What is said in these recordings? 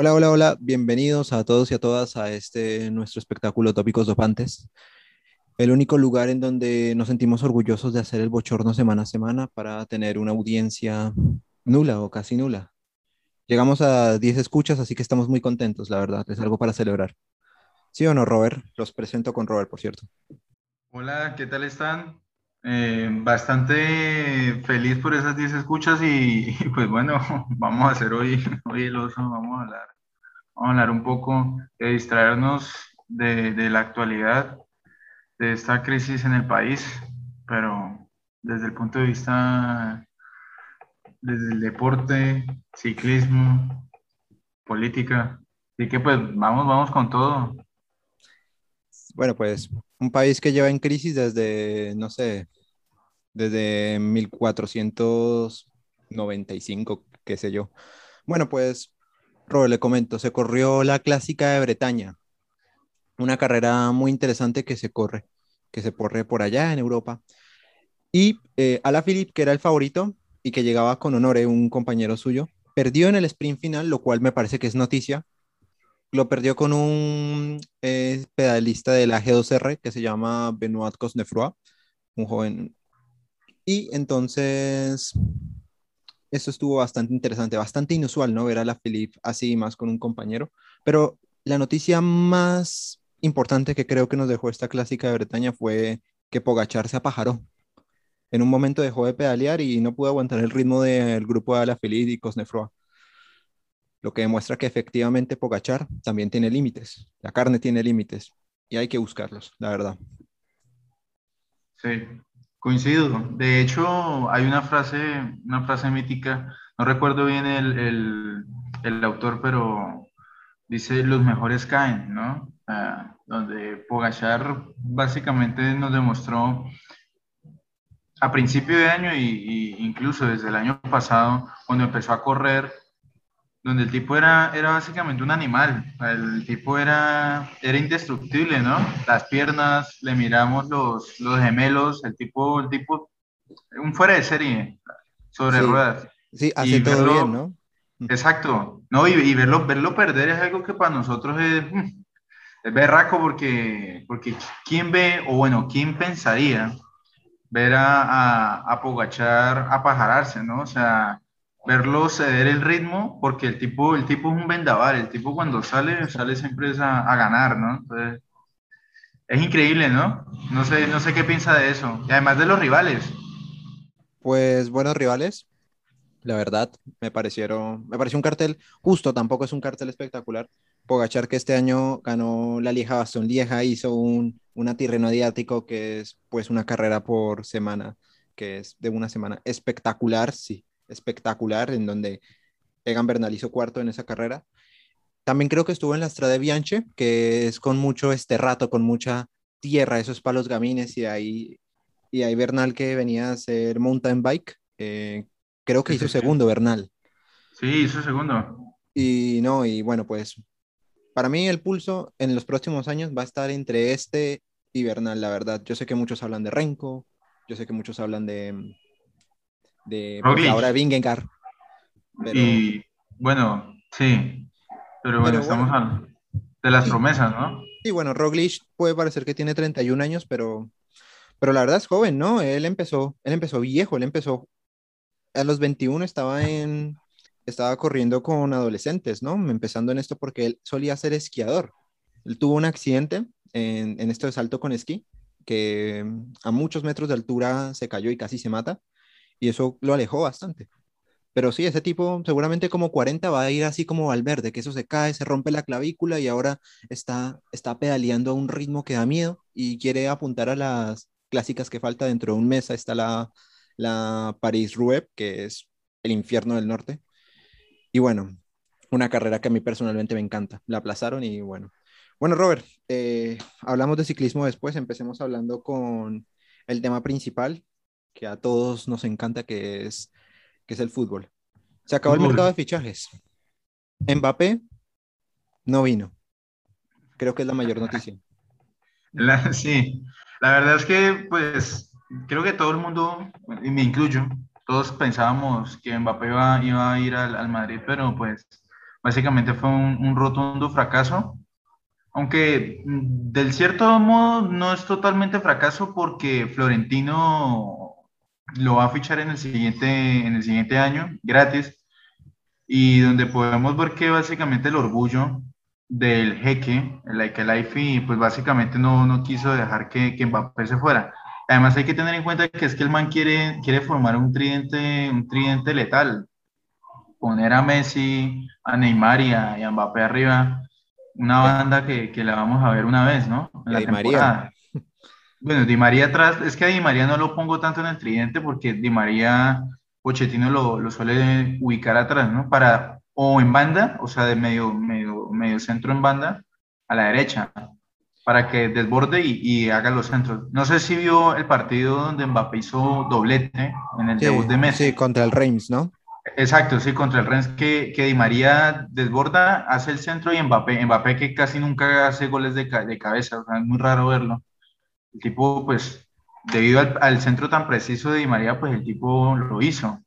Hola, hola, hola, bienvenidos a todos y a todas a este nuestro espectáculo Tópicos Dopantes, el único lugar en donde nos sentimos orgullosos de hacer el bochorno semana a semana para tener una audiencia nula o casi nula. Llegamos a 10 escuchas, así que estamos muy contentos, la verdad, es algo para celebrar. ¿Sí o no, Robert? Los presento con Robert, por cierto. Hola, ¿qué tal están? Eh, bastante feliz por esas 10 escuchas y, y, pues bueno, vamos a hacer hoy, hoy el oso, vamos a hablar, vamos a hablar un poco de distraernos de, de la actualidad, de esta crisis en el país, pero desde el punto de vista, desde el deporte, ciclismo, política. Así que pues vamos, vamos con todo. Bueno, pues un país que lleva en crisis desde, no sé, desde 1495, qué sé yo. Bueno, pues, Robert, le comento, se corrió la clásica de Bretaña, una carrera muy interesante que se corre, que se corre por allá en Europa. Y eh, Alaphilippe, que era el favorito y que llegaba con honor, un compañero suyo, perdió en el sprint final, lo cual me parece que es noticia. Lo perdió con un eh, pedalista de la G2R que se llama Benoit Cosnefroy, un joven y entonces, eso estuvo bastante interesante, bastante inusual, ¿no? Ver a la Philippe así más con un compañero. Pero la noticia más importante que creo que nos dejó esta clásica de Bretaña fue que Pogachar se apajaró. En un momento dejó de pedalear y no pudo aguantar el ritmo del grupo de la Philippe y Cosnefroy. Lo que demuestra que efectivamente Pogachar también tiene límites. La carne tiene límites y hay que buscarlos, la verdad. Sí, Coincido. De hecho, hay una frase, una frase mítica, no recuerdo bien el, el, el autor, pero dice los mejores caen, ¿no? Ah, donde Pogachar básicamente nos demostró a principio de año y, incluso desde el año pasado, cuando empezó a correr, donde el tipo era, era básicamente un animal, el tipo era, era indestructible, ¿no? Las piernas, le miramos los, los gemelos, el tipo, el tipo, un fuera de serie, sobre Sí, ruedas. sí, hace Y todo bien, verlo, ¿no? exacto, ¿no? Y, y verlo, verlo perder es algo que para nosotros es, mm, es berraco porque, porque ¿quién ve, o bueno, quién pensaría ver a, a, a Pogachar apajararse, ¿no? O sea verlo ceder el ritmo, porque el tipo, el tipo es un vendaval, el tipo cuando sale, sale siempre a, a ganar, ¿no? Entonces, es increíble, ¿no? No sé, no sé qué piensa de eso. Y además de los rivales. Pues buenos rivales, la verdad, me parecieron, me pareció un cartel justo, tampoco es un cartel espectacular. Pogachar que este año ganó la Lieja Bastón Lieja, hizo un, una Tirreno Adriático que es pues una carrera por semana, que es de una semana espectacular, sí, espectacular, en donde Egan Bernal hizo cuarto en esa carrera. También creo que estuvo en la Strade Bianche, que es con mucho esterrato, con mucha tierra, esos palos gamines, y ahí, y ahí Bernal que venía a hacer mountain bike, eh, creo que Sí, hizo sí. segundo Bernal. Sí, hizo segundo. Y no, y bueno, pues para mí el pulso en los próximos años va a estar entre este y Bernal, la verdad. Yo sé que muchos hablan de Renko, yo sé que muchos hablan de, de pues ahora Vingegaard, pero, Y bueno, sí. Pero bueno, pero estamos bueno, de las sí, promesas, ¿no? sí, bueno, Roglic puede parecer que tiene 31 años, pero, pero la verdad es joven, ¿no? Él empezó, él empezó viejo, él empezó a los 21 estaba en, estaba corriendo con adolescentes, ¿no? Empezando en esto porque él solía ser esquiador. Él tuvo un accidente en, en esto de salto con esquí, que a muchos metros de altura se cayó y casi se mata, y eso lo alejó bastante. Pero sí, ese tipo seguramente como 40 va a ir así como Valverde, que eso se cae, se rompe la clavícula y ahora está, está pedaleando a un ritmo que da miedo y quiere apuntar a las clásicas que falta dentro de un mes. Está la, la París-Roubaix, que es el infierno del norte. Y bueno, una carrera que a mí personalmente me encanta. La aplazaron y bueno. Bueno, Robert, eh, hablamos de ciclismo después. Empecemos hablando con el tema principal que a todos nos encanta, que es, que es el fútbol. Se acabó el mercado de fichajes. Mbappé no vino. Creo que es la mayor noticia. La- sí, la verdad es que, pues, creo que todo el mundo, y me incluyo, todos pensábamos que Mbappé iba, iba a ir al, al Madrid, pero pues básicamente fue un, un rotundo fracaso. Aunque mm, del cierto modo no es totalmente fracaso porque Florentino lo va a fichar en el siguiente, en el siguiente año, gratis, y donde podemos ver que básicamente el orgullo del jeque, el Khelaifi, pues básicamente no, no quiso dejar que, que Mbappé se fuera. Además hay que tener en cuenta que es que el man quiere, quiere formar un tridente, un tridente letal, poner a Messi, a Neymar y a, Mbappé arriba, una banda que, que, la vamos a ver una vez, ¿no? En la temporada. Bueno, Di María atrás, es que a Di María no lo pongo tanto en el tridente porque Di María, Pochettino lo, lo suele ubicar atrás, ¿no? Para, o en banda, o sea, de medio, medio, medio centro en banda, a la derecha, para que desborde y, y, haga los centros. No sé si vio el partido donde Mbappé hizo doblete en el debut de Messi. Sí, contra el Reims, ¿no? Exacto, sí, contra el Reims que, que Di María desborda, hace el centro y Mbappé, Mbappé que casi nunca hace goles de, de cabeza, o sea, es muy raro verlo el tipo, pues, debido al, centro tan preciso de Di María, pues el tipo lo hizo.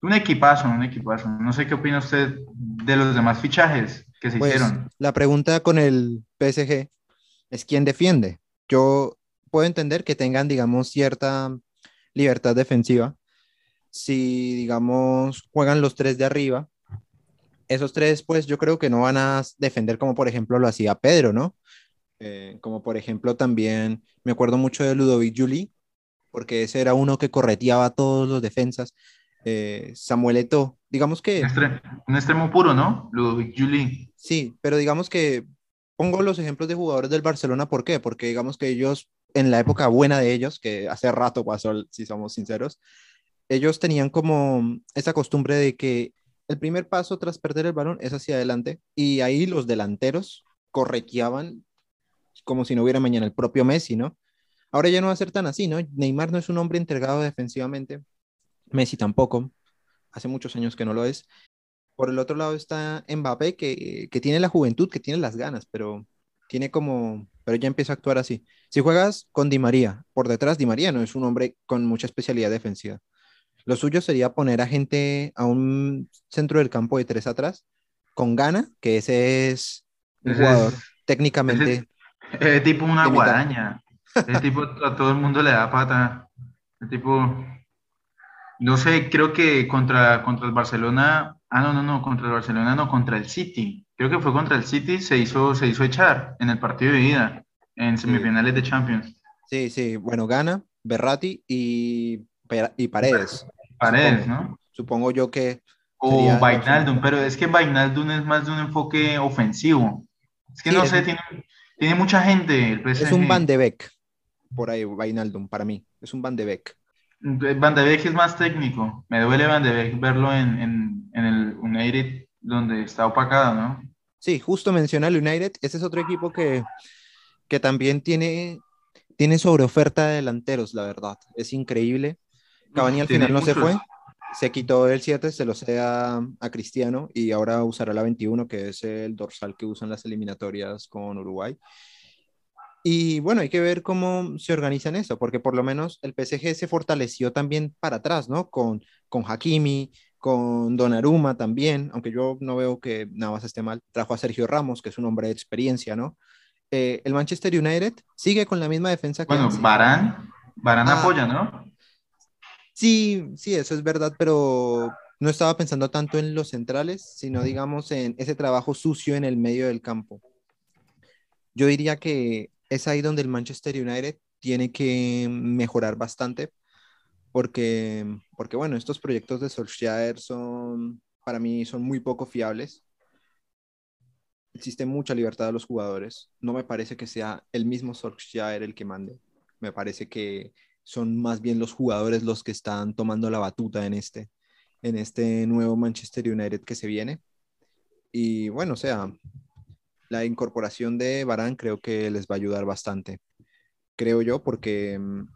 Un equipazo, un equipazo. No sé qué opina usted de los demás fichajes que se pues, hicieron. La pregunta con el PSG es quién defiende. Yo puedo entender que tengan, digamos, cierta libertad defensiva. Si, digamos, juegan los tres de arriba, esos tres, pues yo creo que no van a defender como por ejemplo lo hacía Pedro, ¿no? Eh, como por ejemplo también me acuerdo mucho de Ludovic Juli, porque ese era uno que correteaba a todos los defensas. Eh, Samuel Eto'o, digamos que... Un extremo, puro, ¿no? Ludovic Juli. Sí, pero digamos que pongo los ejemplos de jugadores del Barcelona, ¿por qué? Porque digamos que ellos, en la época buena de ellos, que hace rato pasó, si somos sinceros, ellos tenían como esa costumbre de que el primer paso tras perder el balón es hacia adelante y ahí los delanteros correteaban como si no hubiera mañana el propio Messi, ¿no? Ahora ya no va a ser tan así, ¿no? Neymar no es un hombre entregado defensivamente, Messi tampoco, hace muchos años que no lo es. Por el otro lado está Mbappé, que, que tiene la juventud, que tiene las ganas, pero tiene como, pero ya empieza a actuar así. Si juegas con Di María, por detrás Di María no es un hombre con mucha especialidad defensiva. Lo suyo sería poner a gente a un centro del campo de tres atrás, con gana, que ese es un jugador técnicamente es tipo una guadaña. El tipo a todo el mundo le da pata. El tipo, no sé, creo que contra, contra el Barcelona, ah, no, no, no, contra el Barcelona, no, contra el City. Creo que fue contra el City, se hizo, se hizo echar en el partido de ida, en semifinales de Champions. Sí, sí, bueno, gana Berratti y, y Paredes. Paredes, ¿no? Supongo yo que... O Vainaldum, pero es que Vainaldum es más de un enfoque ofensivo. Es que no sé, tiene, tiene mucha gente el Es un Van de Beek, por ahí, Vainaldum, para mí. Es un Van de Beek. Van de Beek es más técnico. Me duele Van de Beek verlo en, en, en el United donde está opacado, ¿no? Sí, justo menciona el United. Ese es otro equipo que, que también tiene, tiene sobre oferta de delanteros, la verdad. Es increíble. Cavani al final no se fue se quitó el 7, se lo sea a Cristiano y ahora usará la 21, que es el dorsal que usan las eliminatorias con Uruguay. Y bueno, hay que ver cómo se organizan eso, porque por lo menos el PSG se fortaleció también para atrás, ¿no? Con, con Hakimi, con Donnarumma también, aunque yo no veo que Navas esté mal. Trajo a Sergio Ramos, que es un hombre de experiencia, ¿no? Eh, el Manchester United sigue con la misma defensa que... Bueno, Barán, Barán ah. apoya, ¿no? Sí, sí, eso es verdad, pero no estaba pensando tanto en los centrales, sino digamos en ese trabajo sucio en el medio del campo. Yo diría que es ahí donde el Manchester United tiene que mejorar bastante, porque, porque bueno, estos proyectos de Solskjaer son, para mí, son muy poco fiables. Existe mucha libertad de los jugadores. No me parece que sea el mismo Solskjaer el que mande. Me parece que son más bien los jugadores los que están tomando la batuta en este, en este nuevo Manchester United que se viene. Y bueno, o sea, la incorporación de Barán creo que les va a ayudar bastante. Creo yo, porque, mm,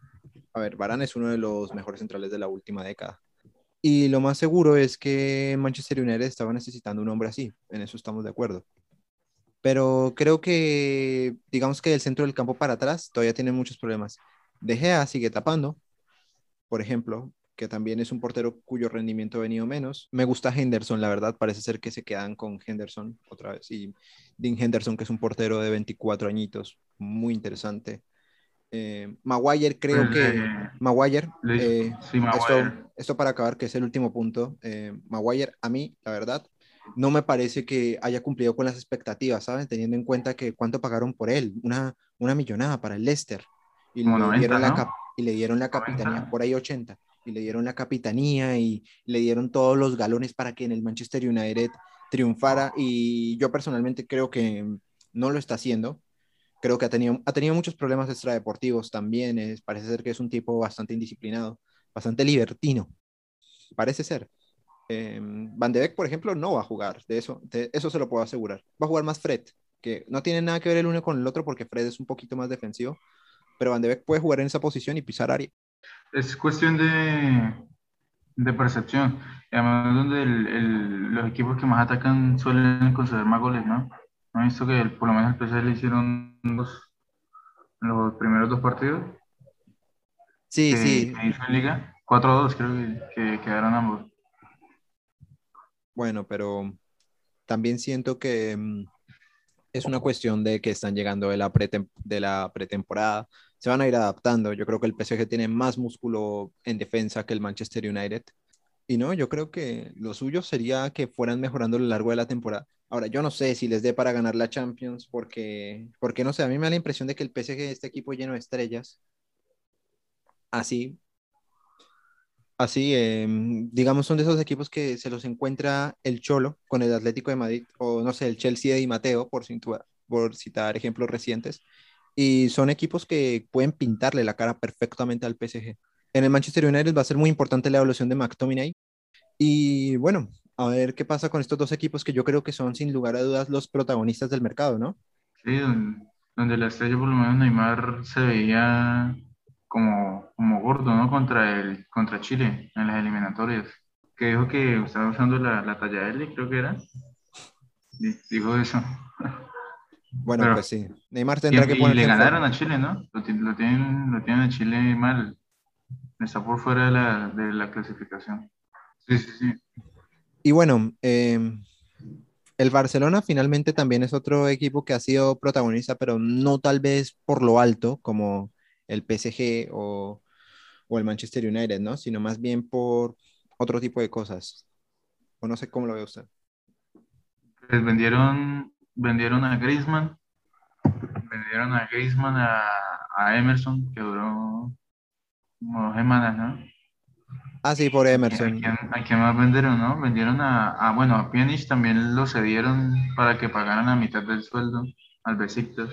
a ver, Barán es uno de los mejores centrales de la última década. Y lo más seguro es que Manchester United estaba necesitando un hombre así, en eso estamos de acuerdo. Pero creo que, digamos que el centro del campo para atrás todavía tiene muchos problemas. De Gea sigue tapando, por ejemplo, que también es un portero cuyo rendimiento ha venido menos. Me gusta Henderson, la verdad, parece ser que se quedan con Henderson otra vez. Y Dean Henderson, que es un portero de 24 añitos, muy interesante. Eh, Maguire, creo Pues, que. eh, Maguire, eh, sí, Maguire. esto, esto para acabar, que es el último punto. Maguire, a mí, la verdad, no me parece que haya cumplido con las expectativas, ¿saben? Teniendo en cuenta que cuánto pagaron por él, una, una millonada para el Leicester. Y Como le, 90, dieron la ¿no? cap- y le dieron la 90. capitanía, por ahí 80, y le dieron la capitanía y le dieron todos los galones para que en el Manchester United triunfara. Y yo personalmente creo que no lo está haciendo. Creo que ha tenido, ha tenido muchos problemas extradeportivos también. Es, parece ser que es un tipo bastante indisciplinado, bastante libertino. Parece ser. Eh, Van de Beek, por ejemplo, no va a jugar. De eso, de eso se lo puedo asegurar. Va a jugar más Fred, que no tiene nada que ver el uno con el otro porque Fred es un poquito más defensivo. Pero Van de Beek puede jugar en esa posición y pisar área. Es cuestión de, de percepción. Además, donde el- el- los equipos que más atacan suelen conceder más goles, ¿no? ¿No he visto que el- por lo menos el PSG le hicieron dos, los primeros dos partidos Sí, que, sí. que hizo en Liga? 4-2 creo que, que quedaron ambos. Bueno, pero también siento que mm, es una cuestión de que están llegando de la, de la pretemporada. Se van a ir adaptando. Yo creo que el PSG tiene más músculo en defensa que el Manchester United. Y no, yo creo que lo suyo sería que fueran mejorando a lo largo de la temporada. Ahora, yo no sé si les dé para ganar la Champions, porque, porque no sé, a mí me da la impresión de que el PSG, este equipo lleno de estrellas, así, así, eh, digamos, son de esos equipos que se los encuentra el Cholo con el Atlético de Madrid, o no sé, el Chelsea de Di Matteo, por, por citar ejemplos recientes, y son equipos que pueden pintarle la cara perfectamente al PSG. En el Manchester United va a ser muy importante la evolución de McTominay, y bueno, a ver qué pasa con estos dos equipos que yo creo que son sin lugar a dudas los protagonistas del mercado, ¿no? Sí, donde, donde la estrella, por lo menos Neymar, se veía como, como gordo, ¿no? Contra, el, contra Chile en las eliminatorias. Que dijo que estaba usando la, la talla L, creo que era. Di- Dijo eso. Bueno, Pero- pues sí, Neymar Y, tendrá que y ponerse le ganaron forma. a Chile, ¿no? Lo, lo tienen, lo tienen a Chile mal. Está por fuera de la, de la clasificación. Sí, sí, sí. Y bueno, eh, el Barcelona finalmente también es otro equipo que ha sido protagonista, pero no tal vez por lo alto como el PSG o, o el Manchester United, ¿no? Sino más bien por otro tipo de cosas. O no sé cómo lo ve usted. Pues vendieron, vendieron a Griezmann, vendieron a Griezmann a, a Emerson, que duró como dos semanas, ¿no? Ah, sí, por ¿A Emerson. quién, a quién más vendieron, no? Vendieron a, a, bueno, a Pjanic también lo cedieron para que pagaran la mitad del sueldo al Besiktas.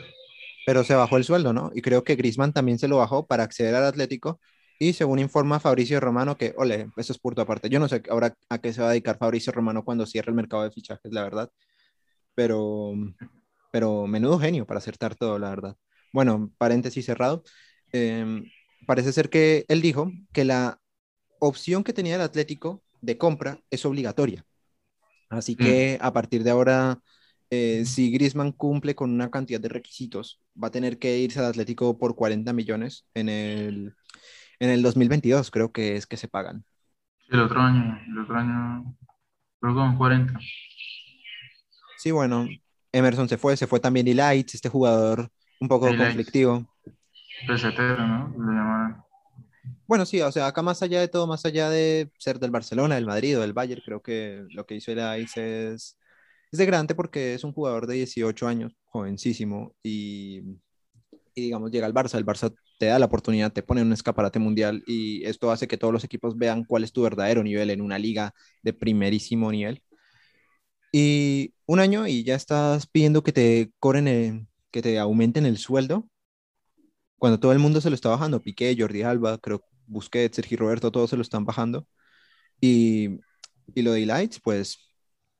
Pero se bajó el sueldo, ¿no? Y creo que Griezmann también se lo bajó para acceder al Atlético. Y según informa Fabricio Romano, que, ole, eso es punto aparte. Yo no sé ahora a qué se va a dedicar Fabricio Romano cuando cierre el mercado de fichajes, la verdad. Pero, pero menudo genio para acertar todo, la verdad. Bueno, paréntesis cerrado. Eh, parece ser que él dijo que la opción que tenía el Atlético de compra es obligatoria. Así que a partir de ahora, eh, si Griezmann cumple con una cantidad de requisitos, va a tener que irse al Atlético por 40 millones en el, en el 2022, creo que es que se pagan. El otro año, el otro año, creo que con 40. Sí, bueno, Emerson se fue, se fue también Lights, este jugador un poco conflictivo. Pesetero, ¿no? Lo llamaron. Bueno, sí, o sea, acá más allá de todo, más allá de ser del Barcelona, del Madrid o del Bayern, creo que lo que hizo Lights es, es de grande porque es un jugador de 18 años, jovencísimo, y, y digamos, llega al Barça, el Barça te da la oportunidad, te pone en un escaparate mundial y esto hace que todos los equipos vean cuál es tu verdadero nivel en una liga de primerísimo nivel. Y un año y ya estás pidiendo que te cobren, el- que te aumenten el sueldo, cuando todo el mundo se lo está bajando, Piqué, Jordi Alba, creo Busquets, Sergio Roberto, todos se lo están bajando. Y, y lo de Lights, pues,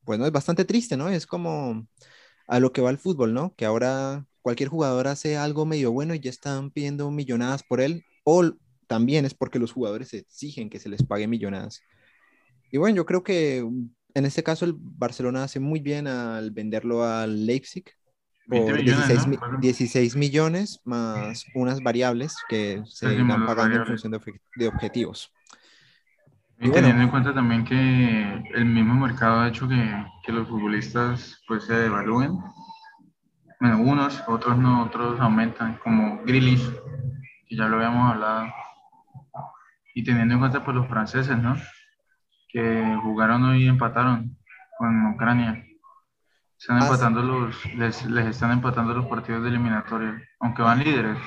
pues no, es bastante triste, ¿no? Es como a lo que va el fútbol, ¿no? Que ahora cualquier jugador hace algo medio bueno y ya están pidiendo millonadas por él, o también es porque los jugadores exigen que se les pague millonadas. Y bueno, yo creo que en este caso el Barcelona hace muy bien al venderlo al Leipzig 20 por millones, 16, ¿no? mi- Claro. 16 millones más unas variables que se las pagando en función de, de objetivos. Y, teniendo en cuenta también que el mismo mercado ha hecho que, que los futbolistas pues se devalúen. Bueno, unos, otros no, otros aumentan, como Grealish, que ya lo habíamos hablado. Y teniendo en cuenta pues los franceses, ¿no? Que jugaron hoy y empataron con Ucrania. Están ah, empatando los, les, les están empatando los partidos de eliminatoria, aunque van líderes.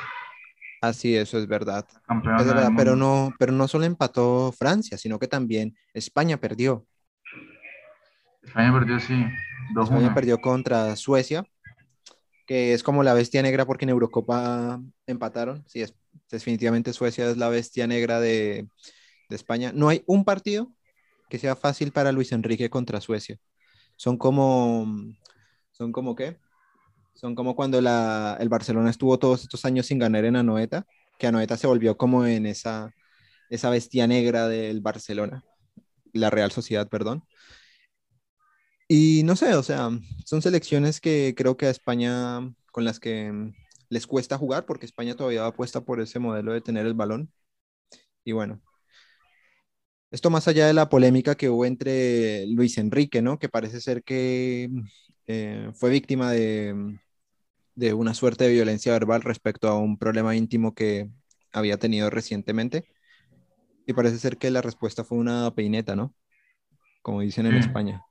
Así, eso es verdad. Es verdad pero no, pero no solo empató Francia, sino que también España perdió. España perdió, sí. España perdió contra Suecia, que es como la bestia negra porque en Eurocopa empataron. Sí, es, definitivamente Suecia es la bestia negra de, de España. No hay un partido que sea fácil para Luis Enrique contra Suecia. Son como, son como qué? Son como cuando la, el Barcelona estuvo todos estos años sin ganar en Anoeta, que Anoeta se volvió como en esa, esa bestia negra del Barcelona, la Real Sociedad, perdón. Y no sé, o sea, son selecciones que creo que a España con las que les cuesta jugar porque España todavía apuesta por ese modelo de tener el balón. Y bueno, esto más allá de la polémica que hubo entre Luis Enrique, ¿no? Que parece ser que eh, fue víctima de, de una suerte de violencia verbal respecto a un problema íntimo que había tenido recientemente. Y parece ser que la respuesta fue una peineta, ¿no? Como dicen en España.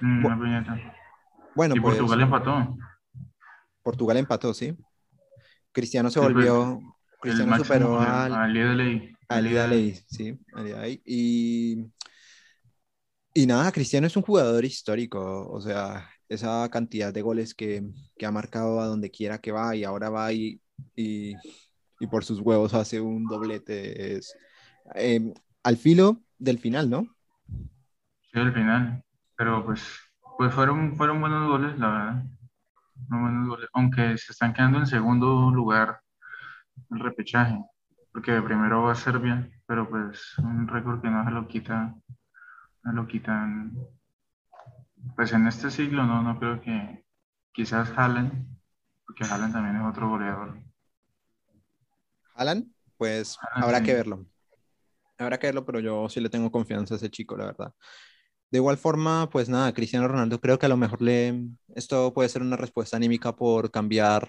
Mm, una peineta. Bueno, y pues, Portugal empató. Portugal empató, sí. Cristiano se pues, volvió. Cristiano superó al. Al sí. Y. Y nada, Cristiano es un jugador histórico. O sea, esa cantidad de goles que, que, ha marcado a donde quiera que va y ahora va y, y, y por sus huevos hace un doblete. Es, em, al filo del final, ¿no? Sí, al final. Pero pues, pues fueron, fueron buenos goles, la verdad. buenos goles. Aunque se están quedando en segundo lugar el repechaje. Porque primero va Serbia, pero pues un récord que no se lo quita, no lo quitan pues en este siglo no, no creo que quizás Haaland, porque Haaland también es otro goleador. Haaland, pues habrá que verlo. Habrá que verlo, pero yo sí le tengo confianza a ese chico, la verdad. De igual forma, pues nada, Cristiano Ronaldo creo que a lo mejor le esto puede ser una respuesta anímica por cambiar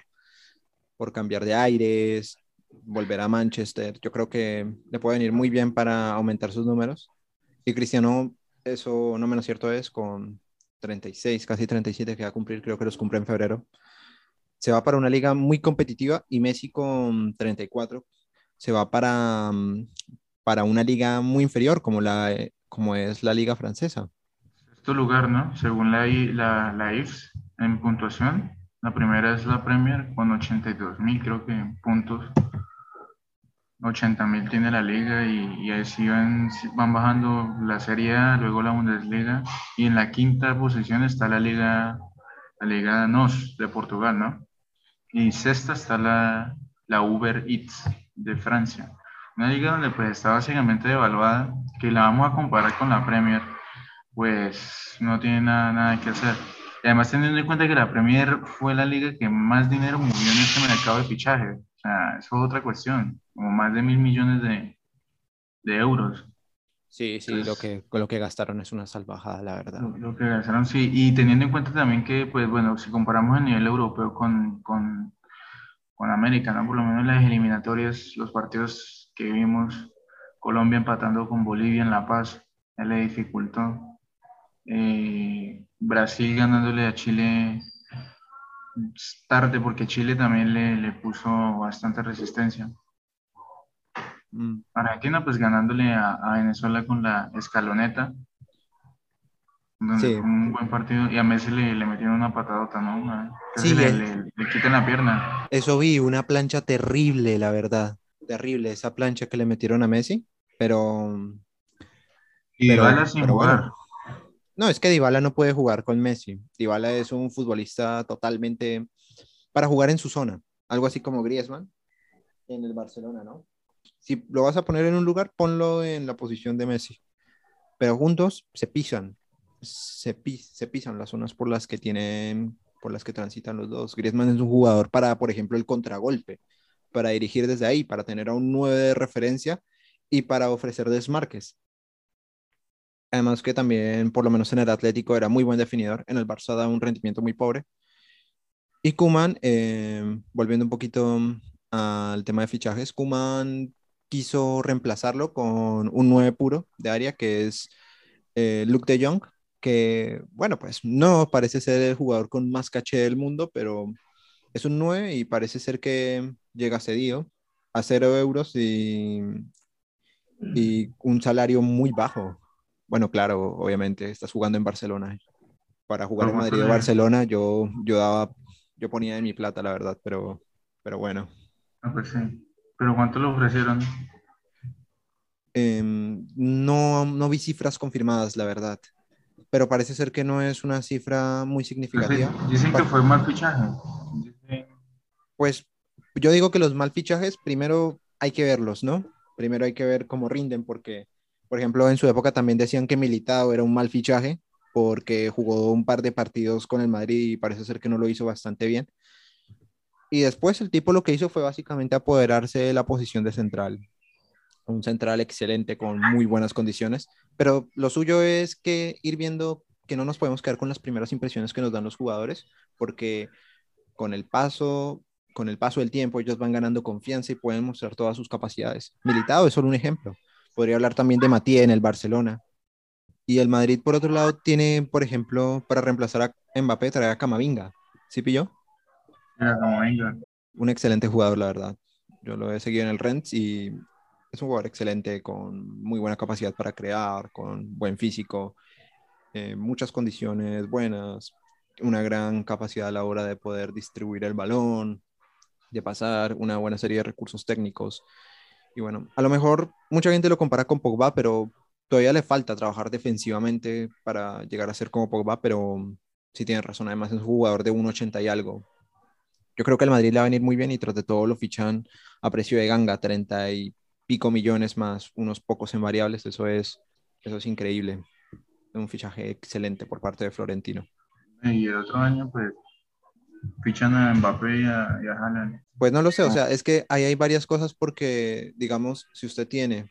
por cambiar de aires, volver a Manchester. Yo creo que le puede venir muy bien para aumentar sus números. Y Cristiano, eso no menos cierto es, con 36, casi 37 que va a cumplir, creo que los cumple en febrero. Se va para una liga muy competitiva y Messi con 34 se va para, mm, para una liga muy inferior como, la, como es la liga francesa. Este lugar, ¿no? Según la, la, la IFS en puntuación, la primera es la Premier con 82 mil, creo que puntos. 80 mil tiene la liga y, y así van, bajando la Serie A, luego la Bundesliga y en la quinta posición está la liga, la liga NOS de Portugal, ¿no? Y sexta está la, la Uber Eats de Francia. Una liga donde pues está básicamente devaluada, que la vamos a comparar con la Premier, pues no tiene nada, nada que hacer. Además teniendo en cuenta que la Premier fue la liga que más dinero movió en este mercado de fichaje. O sea, eso es otra cuestión como más de mil millones de, de euros. Sí, sí, lo, que, lo que gastaron es una salvajada, la verdad. Lo, que gastaron, sí, y teniendo en cuenta también que, pues bueno, si comparamos a nivel europeo con, con, con América, ¿no? Por lo menos las eliminatorias, los partidos que vimos, Colombia empatando con Bolivia en La Paz, le dificultó. Eh, Brasil ganándole a Chile tarde porque Chile también le, le puso bastante resistencia. Mm. Argentina pues ganándole a, Venezuela con la escaloneta. Un buen partido y a Messi le, le metieron una patadota, ¿no? sí, le, le, quitan la pierna. Eso vi, una plancha terrible, la verdad. Terrible esa plancha que le metieron a Messi, pero... Y Dybala sin jugar. No, es que Dybala no puede jugar con Messi. Dybala es un futbolista totalmente para jugar en su zona. Algo así como Griezmann en el Barcelona, ¿no? si lo vas a poner en un lugar, ponlo en la posición de Messi. Pero juntos se pisan, se, pisan las zonas por las que tienen, por las que transitan los dos. Griezmann es un jugador para, por ejemplo, el contragolpe, para dirigir desde ahí, para tener a un 9 de referencia y para ofrecer desmarques. Además que también, por lo menos en el Atlético, era muy buen definidor. En el Barça da un rendimiento muy pobre. Y Kuman, eh, volviendo un poquito al tema de fichajes, Kuman quiso reemplazarlo con un 9 puro de área que es eh, Luke de Jong, que, bueno, pues no parece ser el jugador con más caché del mundo, pero es un 9 y parece ser que llega cedido a 0 euros y, y un salario muy bajo. Bueno, claro, obviamente, estás jugando en Barcelona. Para jugar en Madrid o Barcelona, yo, yo daba, yo ponía de mi plata, la verdad, pero, pero bueno. Ah, pues sí. ¿Pero cuánto lo ofrecieron? Em, no, no vi cifras confirmadas, la verdad. Pero parece ser que no es una cifra muy significativa. Dicen que fue mal fichaje. Pues yo digo que los mal fichajes, primero hay que verlos, ¿no? Primero hay que ver cómo rinden, porque, por ejemplo, en su época también decían que Militao era un mal fichaje, porque jugó un par de partidos con el Madrid y parece ser que no lo hizo bastante bien. Y después el tipo lo que hizo fue básicamente apoderarse de la posición de central. Un central excelente con muy buenas condiciones, pero lo suyo es que ir viendo que no nos podemos quedar con las primeras impresiones que nos dan los jugadores, porque con el paso, con el paso del tiempo ellos van ganando confianza y pueden mostrar todas sus capacidades. Militado es solo un ejemplo. Podría hablar también de Matías en el Barcelona. Y el Madrid, por otro lado, tiene, por ejemplo, para reemplazar a Mbappé, trae a Camavinga. ¿Sí pilló? Un excelente jugador, la verdad. Yo lo he seguido en el Rennes y es un jugador excelente, con muy buena capacidad para crear, con buen físico, eh, muchas condiciones buenas, una gran capacidad a la hora de poder distribuir el balón, de pasar, una buena serie de recursos técnicos. Y bueno, a lo mejor mucha gente lo compara con Pogba, pero todavía le falta trabajar defensivamente para llegar a ser como Pogba, pero sí tiene razón, además es un jugador de 1,80 y algo, yo creo que el Madrid le va a venir muy bien y tras de todo lo fichan a precio de ganga, 30 y pico millones más unos pocos en variables. Eso es, eso es increíble. Un fichaje excelente por parte de Florentino. Y el otro año, pues, fichan a Mbappé y a, Haaland. Pues no lo sé, o sea, es que ahí hay varias cosas porque, digamos, si usted tiene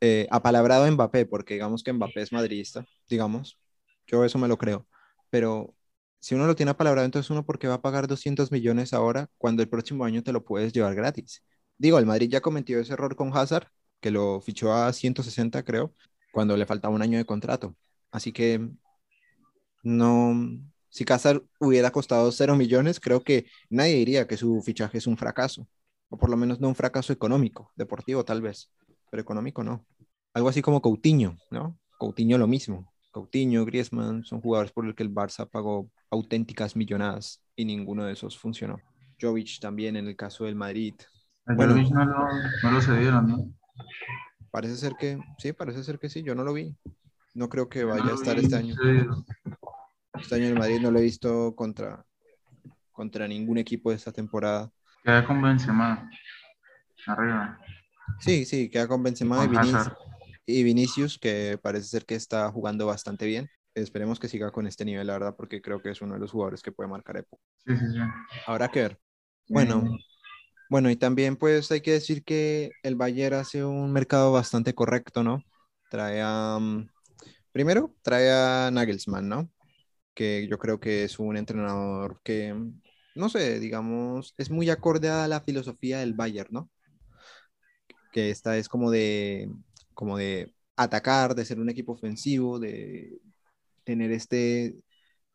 eh, apalabrado a Mbappé, porque digamos que Mbappé es madridista, digamos, yo eso me lo creo, pero si uno lo tiene apalabrado, entonces uno, ¿por qué va a pagar 200 millones ahora cuando el próximo año te lo puedes llevar gratis? Digo, el Madrid ya cometió ese error con Hazard, que lo fichó a 160, creo, cuando le faltaba un año de contrato. Así que no, si Hazard hubiera costado 0 millones, creo que nadie diría que su fichaje es un fracaso, o por lo menos no un fracaso económico, deportivo tal vez, pero económico no. Algo así como Coutinho, ¿no? Coutinho lo mismo. Coutinho, Griezmann son jugadores por los que el Barça pagó auténticas millonadas y ninguno de esos funcionó. Jovic también en el caso del Madrid. bueno, no lo, no lo cedieron, ¿no? Parece ser que, sí, parece ser que sí, yo no lo vi. No creo que vaya a estar este año. Este año en Madrid no lo he visto contra, contra ningún equipo de esta temporada. Queda con Benzema, arriba. Sí, sí, queda con Benzema y Vinicius, y Vinicius, que parece ser que está jugando bastante bien esperemos que siga con este nivel, la verdad, porque creo que es uno de los jugadores que puede marcar época. Sí, sí, sí. Habrá que ver. Bueno, bueno, y también pues hay que decir que el Bayern hace un mercado bastante correcto, ¿no? Trae a... Mm, primero, trae a Nagelsmann, ¿no? Que yo creo que es un entrenador que, no sé, digamos, es muy acorde a la filosofía del Bayern, ¿no? Que esta es como de, como de atacar, de ser un equipo ofensivo, de, tener este,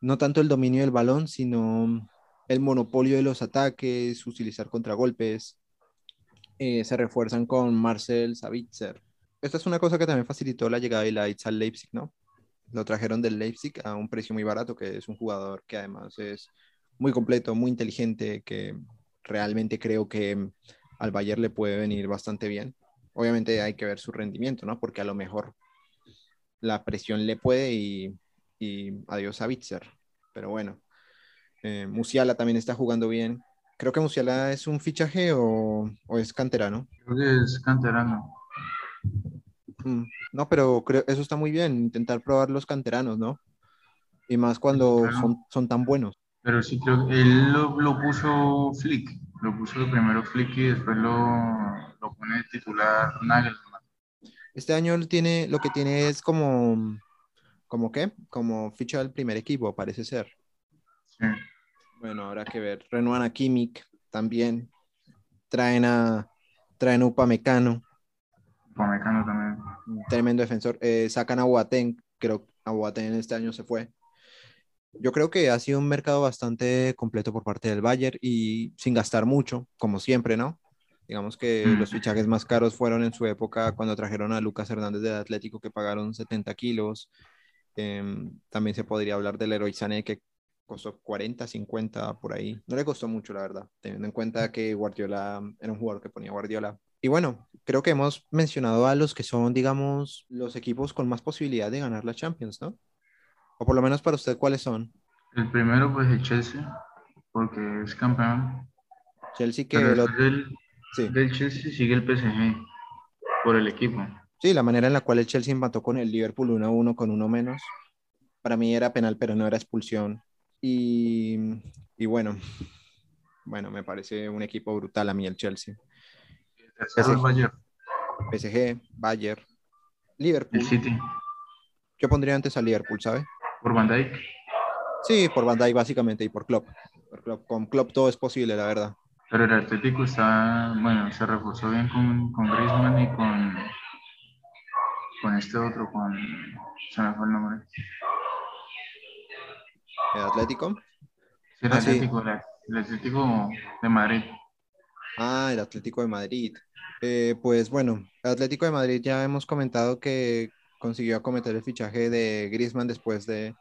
no tanto el dominio del balón, sino el monopolio de los ataques, utilizar contragolpes. Eh, se refuerzan con Marcel Savitzer. Esta es una cosa que también facilitó la llegada de Leitz al Leipzig, ¿no? Lo trajeron del Leipzig a un precio muy barato, que es un jugador que además es muy completo, muy inteligente, que realmente creo que al Bayern le puede venir bastante bien. Obviamente hay que ver su rendimiento, ¿no? Porque a lo mejor la presión le puede y adiós a Bitzer. Pero bueno, eh, Musiala también está jugando bien. Creo que Musiala es un fichaje o, es canterano. Creo que es canterano. Mm, no, pero creo, eso está muy bien, intentar probar los canteranos, ¿no? Y más cuando son, tan buenos. Pero sí creo que él lo, puso Flick, lo puso primero Flick y después lo, lo pone titular Nagelsmann. Este año tiene, lo que tiene es como, ¿como qué? Como ficha del primer equipo, parece ser. Sí. Bueno, habrá que ver. Renuevan a Kimmich también. Traen a, traen a Upamecano, Upamecano también. tremendo defensor. Eh, sacan a Boateng, creo que a Boateng este año se fue. Yo creo que ha sido un mercado bastante completo por parte del Bayern y sin gastar mucho, como siempre, ¿no? Digamos que Mm. los fichajes más caros fueron en su época cuando trajeron a Lucas Hernández del Atlético, que pagaron 70 kilos. Em, también se podría hablar del Leroy Sané, que costó 40, 50 por ahí. No le costó mucho, la verdad, teniendo en cuenta que Guardiola era un jugador que ponía Guardiola. Y bueno, creo que hemos mencionado a los que son, digamos, los equipos con más posibilidad de ganar la Champions, ¿no? O por lo menos para usted, ¿cuáles son? El primero, pues el Chelsea, porque es campeón. Chelsea que Pero lo- del, sí. del Chelsea sigue el PSG por el equipo. Sí, la manera en la cual el Chelsea empató con el Liverpool 1-1 con uno menos, para mí era penal, pero no era expulsión. Y, y bueno, bueno, me parece un equipo brutal a mí el Chelsea. Sí. Bayern, PSG, Bayern, Liverpool. el City, Yo pondría antes a Liverpool, ¿sabe? por Van Dijk. Sí, por Van Dijk básicamente y por Klopp. Por Klopp. Con Klopp todo es posible, la verdad. Pero el Atlético está, bueno, se reforzó bien con, con Griezmann y con, con este otro, con, se me fue el nombre. El Atlético. Sí, el Ah, sí. Atlético, el, el Atlético de Madrid. Ah, el Atlético de Madrid. Eh, pues bueno, el Atlético de Madrid ya hemos comentado que consiguió acometer el fichaje de Griezmann después de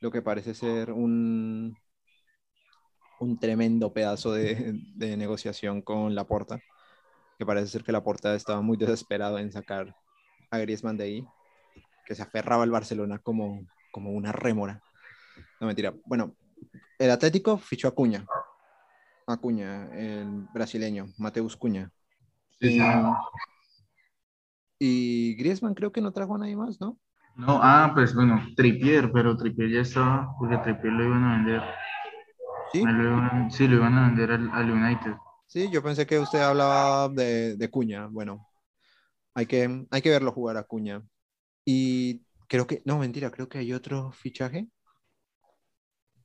lo que parece ser un, un tremendo pedazo de, negociación con Laporta, que parece ser que Laporta estaba muy desesperado en sacar a Griezmann de ahí, que se aferraba al Barcelona como, como una rémora. No mentira. Bueno, el Atlético fichó a Cuña. A Cuña, el brasileño, Mateus Cuña. Sí. Eh, y Griezmann creo que no trajo a nadie más, ¿no? No, ah, pues bueno, Trippier, pero Trippier ya estaba, porque Trippier lo iban a vender. Sí, Me lo iban- sí, lo iban a vender al, al United. sí, yo pensé que usted hablaba de, de Cuña. Bueno, hay que, hay que verlo jugar a Cuña. Y creo que, no, mentira, creo que hay otro fichaje.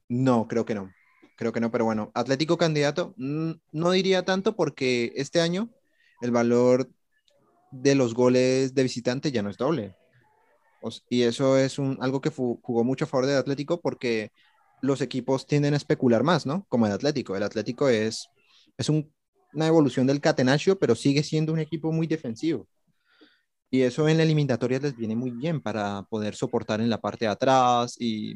No, creo que no. Creo que no, pero bueno, Atlético candidato, no diría tanto porque este año el valor de los goles de visitante ya no es doble. Y eso es un, algo que jugó mucho a favor del Atlético porque los equipos tienden a especular más, ¿no? Como el Atlético. El Atlético es, es un- una evolución del Catenaccio, pero sigue siendo un equipo muy defensivo. Y eso en la eliminatoria les viene muy bien para poder soportar en la parte de atrás y,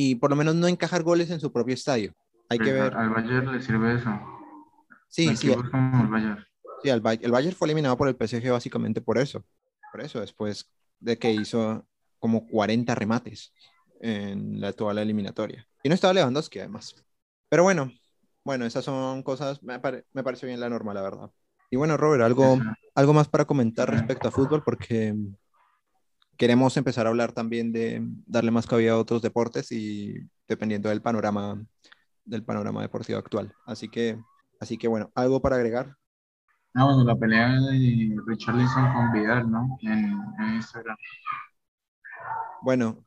y por lo menos no encajar goles en su propio estadio. Hay que ver. Al Bayern le sirve eso. Sí, sí, como el Bayern. Sí, el, el Bayern fue eliminado por el PSG básicamente por eso. Por eso, después de que hizo como 40 remates en la, toda la eliminatoria. Y no estaba Lewandowski, además. Pero bueno, bueno, esas son cosas, me, pare- me parece bien la norma, la verdad. Y bueno, Robert, algo, Sí, sí. algo más para comentar respecto a fútbol, porque queremos empezar a hablar también de darle más cabida a otros deportes y dependiendo del panorama, del panorama deportivo actual. Así que, así que bueno, algo para agregar. Ah, bueno, la pelea de Richarlison con Vidal, ¿no? En, en Instagram. Bueno,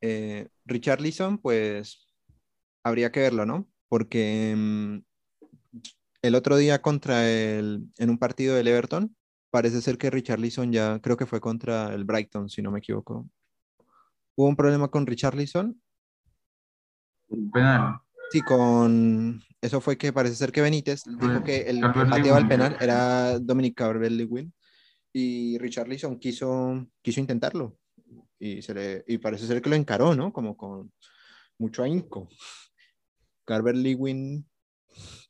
eh, Richarlison, pues habría que verlo, ¿no? Porque mm, el otro día contra el, en un partido del Everton, parece ser que Richarlison ya, creo que fue contra el Brighton, si no me equivoco. Hubo un problema con Richarlison. Un penal. Sí, con eso fue que parece ser que Benítez dijo que el el creo penal era Dominic Calvert-Lewin y Richarlison quiso, quiso intentarlo y, se le, y parece ser que lo encaró, ¿no? Como con mucho ahínco. Calvert-Lewin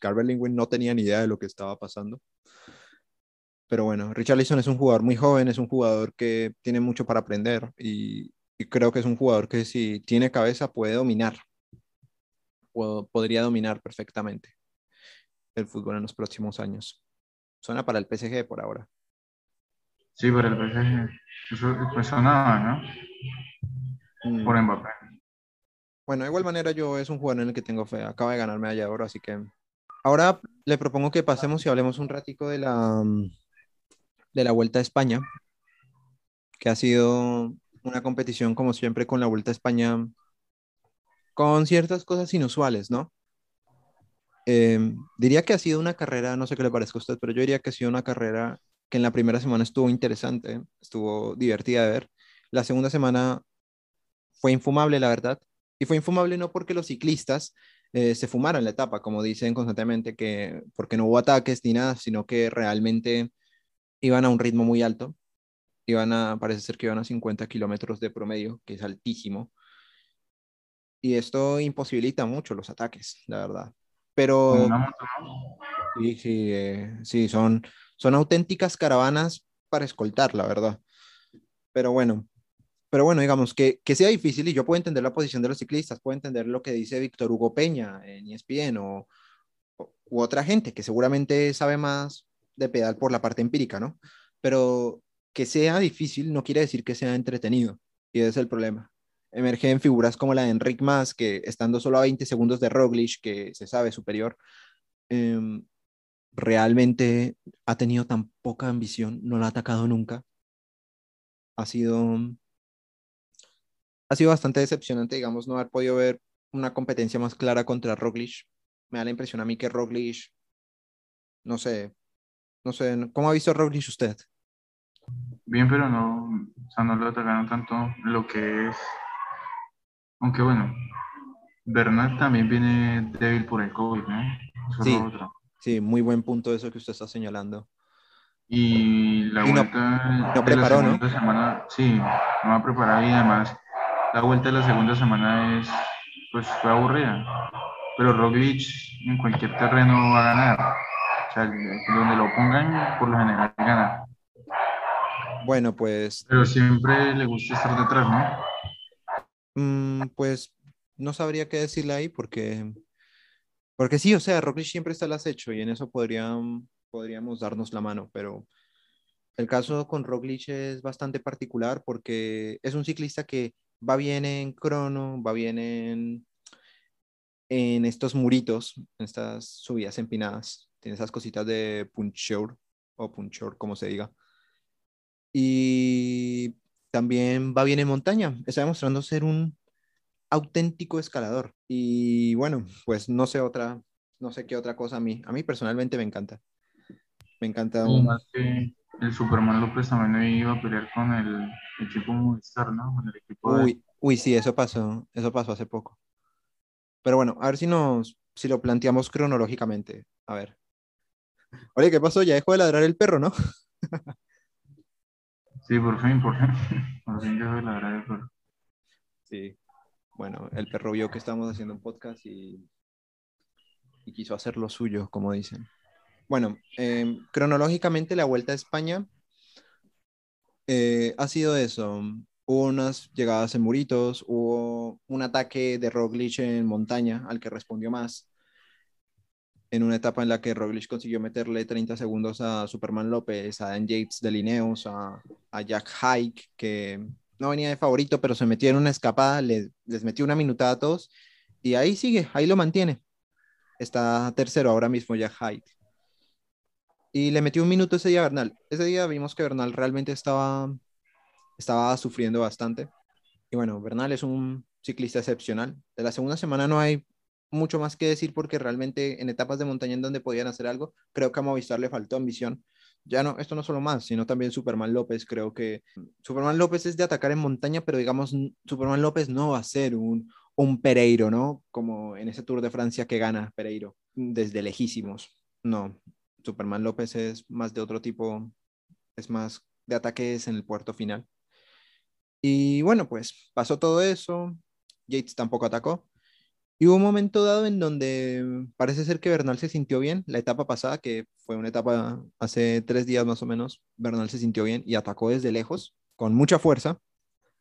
Calvert-Lewin no tenía ni idea de lo que estaba pasando. Pero bueno, Richarlison es un jugador muy joven, es un jugador que tiene mucho para aprender y, y creo que es un jugador que si tiene cabeza puede dominar puedo- podría dominar perfectamente el fútbol en los próximos años. Suena para el PSG por ahora. Sí, por el PSG. Eso pues sonaba, ¿no? Mm, Por Mbappé. Bueno, de igual manera yo es un jugador en el que tengo fe. Acaba de ganar medalla de oro, así que ahora le propongo que pasemos y hablemos un ratico de la, mm, de la Vuelta a España. que ha sido una competición como siempre con la Vuelta a España, con ciertas cosas inusuales, ¿no? Em, diría que ha sido una carrera, no sé qué le parezca a usted, pero yo diría que ha sido una carrera que en la primera semana estuvo interesante, estuvo divertida de ver. La segunda semana fue infumable, la verdad. Y fue infumable no porque los ciclistas eh, se fumaran la etapa, como dicen constantemente, que porque no hubo ataques ni nada, sino que realmente iban a un ritmo muy alto. Iban a, parece ser que iban a 50 kilómetros de promedio, que es altísimo. Y esto imposibilita mucho los ataques, la verdad. Pero sí, sí, eh, sí, son, son auténticas caravanas para escoltar, la verdad. Pero bueno, pero bueno, digamos que, que sea difícil y yo puedo entender la posición de los ciclistas, puedo entender lo que dice Víctor Hugo Peña en ESPN o, u otra gente que seguramente sabe más de pedal por la parte empírica, ¿no? Pero que sea difícil no quiere decir que sea entretenido y ese es el problema. Emergen figuras como la de Enric Mas, que estando solo a 20 segundos de Roglic, que se sabe superior, em, realmente ha tenido tan poca ambición, no la ha atacado nunca. Ha sido ha sido bastante decepcionante, digamos, no haber podido ver una competencia más clara contra Roglic. Me da la impresión a mí que Roglic, no sé, no sé, ¿cómo ha visto Roglic usted? Bien, pero no, o sea, no lo atacaron tanto lo que es, aunque bueno, Bernat también viene débil por el COVID, ¿no? sí, sí, muy buen punto eso que usted está señalando. Y la vuelta no, preparó, ¿no? Semana, sí, no va a preparar y además la vuelta de la segunda semana es, pues fue aburrida. Pero Roglic en cualquier terreno va a ganar. O sea, donde lo pongan, por lo general gana. Bueno, pues. Pero siempre le gusta estar detrás, ¿no? Mm, pues no sabría qué decirle ahí porque. Porque sí, o sea, Roglic siempre está al acecho y en eso podrían, podríamos darnos la mano, pero el caso con Roglic es bastante particular porque es un ciclista que va bien en crono, va bien en, en estos muritos, en estas subidas empinadas. Tiene esas cositas de puncheur o puncheur, como se diga. Y también va bien en montaña. Está demostrando ser un auténtico escalador. Y bueno, pues no sé otra, no sé qué otra cosa a mí. A mí personalmente me encanta. Me encanta. Un... Más que el Superman López también iba a pelear con el equipo Movistar, ¿no? Con el equipo uy, uy, sí, eso pasó, eso pasó hace poco. Pero bueno, a ver si nos, si lo planteamos cronológicamente. A ver. Oye, ¿qué pasó? Ya dejó de ladrar el perro, ¿no? sí, por fin, por fin. Por fin dejó de ladrar el perro. Sí. Bueno, el perro vio que estábamos haciendo un podcast y, y quiso hacer lo suyo, como dicen. Bueno, em, cronológicamente la Vuelta a España eh, ha sido eso. Hubo unas llegadas en muritos, hubo un ataque de Roglic en montaña al que respondió más. En una etapa en la que Roglic consiguió meterle 30 segundos a Superman López, a Dan Yates de Lineos, a, Jack Hike, que no venía de favorito, pero se metió en una escapada, les, les metió una minutada a todos y ahí sigue, ahí lo mantiene. Está tercero ahora mismo Jack Hike y le metió un minuto ese día a Bernal. Ese día vimos que Bernal realmente estaba, estaba sufriendo bastante. Y bueno, Bernal es un ciclista excepcional. De la segunda semana no hay mucho más que decir porque realmente en etapas de montaña en donde podían hacer algo, creo que a Movistar le faltó ambición. Ya no, esto no solo más, sino también Superman López. Creo que Superman López es de atacar en montaña, pero digamos, Superman López no va a ser un, un Pereiro, ¿no? Como en ese Tour de Francia que gana Pereiro desde lejísimos. No, Superman López es más de otro tipo, es más de ataques en el puerto final. Y bueno, pues pasó todo eso, Yates tampoco atacó. Y hubo un momento dado en donde parece ser que Bernal se sintió bien. La etapa pasada, que fue una etapa hace tres días más o menos, Bernal se sintió bien y atacó desde lejos, con mucha fuerza,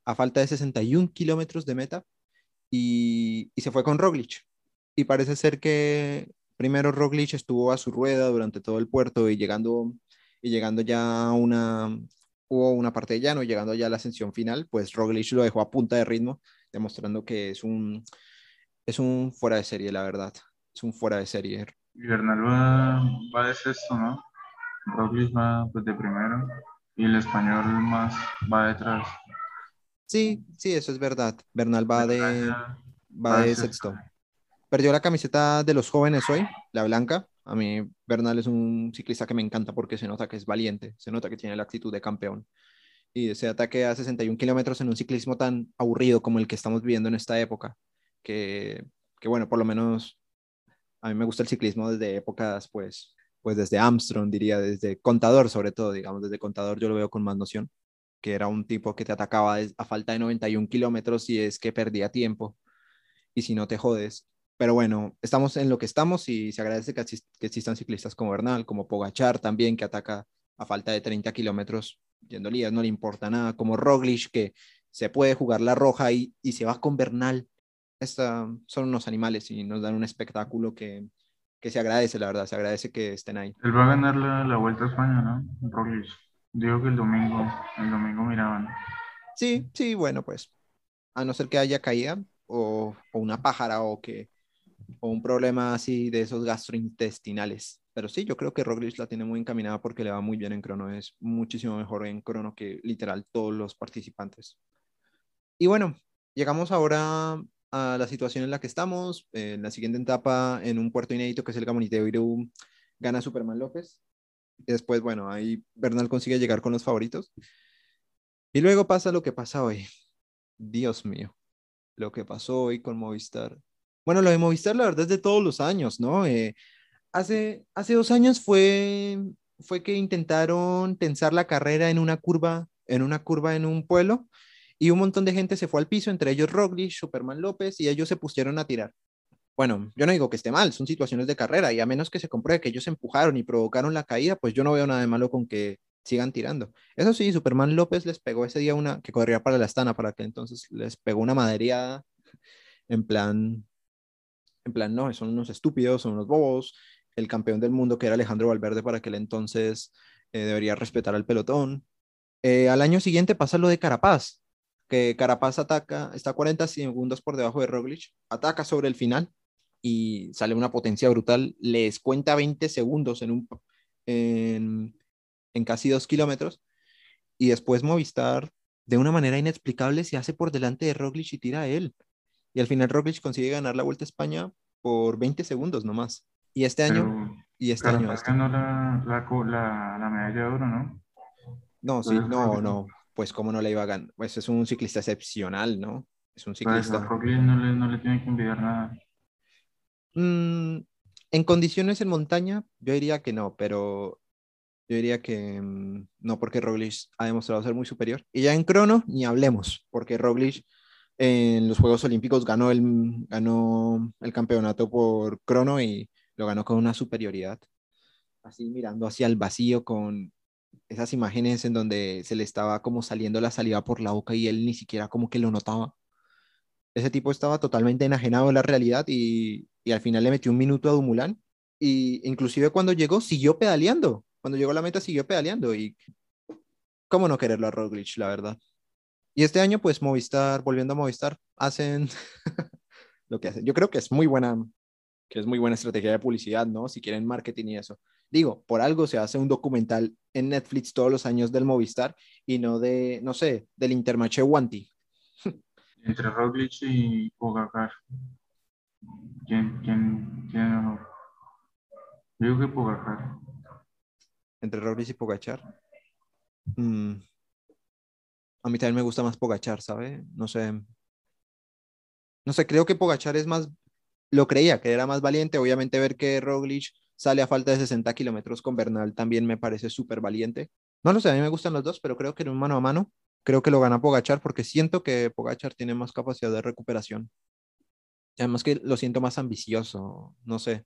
a falta de 61 kilómetros de meta, y, y se fue con Roglic. Y parece ser que primero Roglic estuvo a su rueda durante todo el puerto y llegando, y llegando ya a una, hubo una parte de llano, llegando ya a la ascensión final, pues Roglic lo dejó a punta de ritmo, demostrando que es un, es un fuera de serie, la verdad. Es un fuera de serie. Y Bernal va, va de sexto, ¿no? Roglic va pues, de primero. y el español más va detrás. Sí, sí, eso es verdad. Bernal va de, va de sexto. Perdió la camiseta de los jóvenes hoy, la blanca. A mí Bernal es un ciclista que me encanta porque se nota que es valiente, se nota que tiene la actitud de campeón. Y ese ataque a 61 kilómetros en un ciclismo tan aburrido como el que estamos viviendo en esta época, que, bueno, por lo menos a mí me gusta el ciclismo desde épocas, pues, pues desde Armstrong, diría, desde Contador sobre todo, digamos, desde Contador yo lo veo con más noción, que era un tipo que te atacaba a falta de 91 kilómetros y es que perdía tiempo y si no te jodes. Pero bueno, estamos en lo que estamos y se agradece que, que existan ciclistas como Bernal, como Pogachar también, que ataca a falta de 30 kilómetros yendo lías, no le importa nada, como Roglic, que se puede jugar la roja y, y se va con Bernal. Esta, son unos animales y nos dan un espectáculo que, que se agradece, la verdad, se agradece que estén ahí. Él va a ganar la, la Vuelta a España, ¿no? Roglic. Digo que el domingo, el domingo miraban. Sí, sí, bueno, pues, a no ser que haya caída o, o una pájara o que o un problema así de esos gastrointestinales. Pero sí, yo creo que Roglic la tiene muy encaminada porque le va muy bien en crono. Es muchísimo mejor en crono que literal todos los participantes. Y bueno, llegamos ahora a la situación en la que estamos. En la siguiente etapa, en un puerto inédito que es el Gamonite Irú, gana Superman López. Después, bueno, ahí Bernal consigue llegar con los favoritos. Y luego pasa lo que pasa hoy. Dios mío, lo que pasó hoy con Movistar. Bueno, lo de Movistar, la verdad, es de todos los años, ¿no? Eh, hace, hace dos años fue, fue que intentaron tensar la carrera en una curva, en una curva en un pueblo, y un montón de gente se fue al piso, entre ellos Roglic, Superman López, y ellos se pusieron a tirar. Bueno, yo no digo que esté mal, son situaciones de carrera, y a menos que se compruebe que ellos empujaron y provocaron la caída, pues yo no veo nada de malo con que sigan tirando. Eso sí, Superman López les pegó ese día una, que corría para la Astana, para que entonces les pegó una madería en plan, en plan, no, son unos estúpidos, son unos bobos. El campeón del mundo, que era Alejandro Valverde, para aquel entonces eh, debería respetar al pelotón. Eh, al año siguiente pasa lo de Carapaz, que Carapaz ataca, está 40 segundos por debajo de Roglic, ataca sobre el final y sale una potencia brutal, les cuenta 20 segundos en, un, en, en casi dos kilómetros y después Movistar de una manera inexplicable se hace por delante de Roglic y tira a él. Y al final Roglic consigue ganar la Vuelta a España por 20 segundos nomás. Y este año... y este año... Este ganó la, la, la, medalla de oro, ¿no? No, sí, no, no. Pues cómo no le iba a ganar. Pues es un ciclista excepcional, ¿no? Es un Pues ciclista... a Roglic no le, no le tiene que envidiar nada. Mm, en condiciones en montaña, yo diría que no, pero yo diría que mm, no, porque Roglic ha demostrado ser muy superior. Y ya en crono, ni hablemos, porque Roglic en los Juegos Olímpicos ganó el, ganó el campeonato por crono y lo ganó con una superioridad. Así mirando hacia el vacío con esas imágenes en donde se le estaba como saliendo la saliva por la boca y él ni siquiera como que lo notaba. Ese tipo estaba totalmente enajenado de la realidad y, y al final le metió un minuto a Dumoulin y inclusive cuando llegó siguió pedaleando. Cuando llegó a la meta siguió pedaleando y cómo no quererlo a Roglic, la verdad. Y este año, pues Movistar, volviendo a Movistar, hacen lo que hacen. Yo creo que es muy buena, que es muy buena estrategia de publicidad, ¿no? Si quieren marketing y eso. Digo, por algo se hace un documental en Netflix todos los años del Movistar y no de, no sé, del Intermarché Wanty. Entre Roglic y Pogacar. ¿Quién, quién tiene mejor? Yo digo que Pogacar. Entre Roglic y Pogachar. Mm. A mí también me gusta más Pogachar, ¿sabe? No sé. No sé, creo que Pogachar es más, lo creía, que era más valiente. Obviamente ver que Roglic sale a falta de 60 kilómetros con Bernal también me parece súper valiente. No lo sé, a mí me gustan los dos, pero creo que en un mano a mano, creo que lo gana Pogachar porque siento que Pogachar tiene más capacidad de recuperación. Además que lo siento más ambicioso, no sé.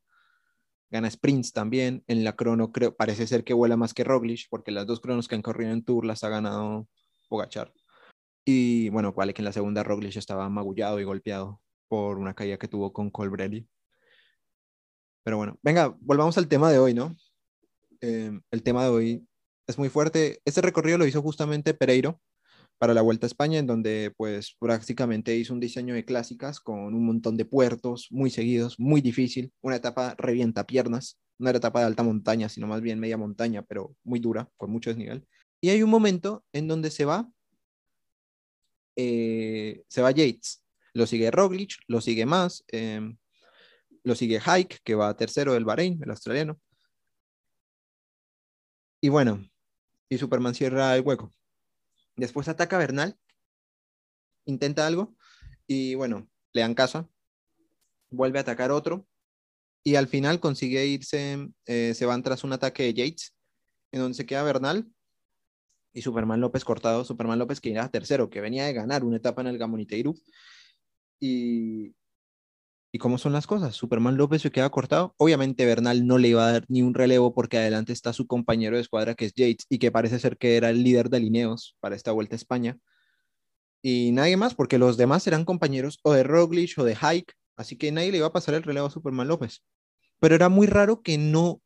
Gana sprints también. En la crono creo, parece ser que vuela más que Roglic, porque las dos cronos que han corrido en Tour las ha ganado Pogachar. Y bueno, vale que en la segunda Roglic estaba magullado y golpeado por una caída que tuvo con Colbrelli. Pero bueno, venga, volvamos al tema de hoy, ¿no? Eh, el tema de hoy es muy fuerte. Este recorrido lo hizo justamente Pereiro para la Vuelta a España, en donde pues prácticamente hizo un diseño de clásicas con un montón de puertos muy seguidos, muy difícil, una etapa revienta piernas, no era etapa de alta montaña, sino más bien media montaña, pero muy dura, con mucho desnivel. Y hay un momento en donde se va, eh, se va Yates, lo sigue Roglic, lo sigue más, em, lo sigue Hike, que va tercero del Bahrein, el australiano. Y bueno, y Superman cierra el hueco. Después ataca Bernal, intenta algo, y bueno, le dan casa, vuelve a atacar otro, y al final consigue irse, eh, se van tras un ataque de Yates, en donde se queda Bernal y Superman López cortado, Superman López que era tercero, que venía de ganar una etapa en el Gamoniteiru. Y, ¿Y cómo son las cosas? Superman López se queda cortado. Obviamente Bernal no le iba a dar ni un relevo porque adelante está su compañero de escuadra que es Yates y que parece ser que era el líder de Lineos para esta vuelta a España. Y nadie más porque los demás eran compañeros o de Roglic o de Hike, así que nadie le iba a pasar el relevo a Superman López. Pero era muy raro que no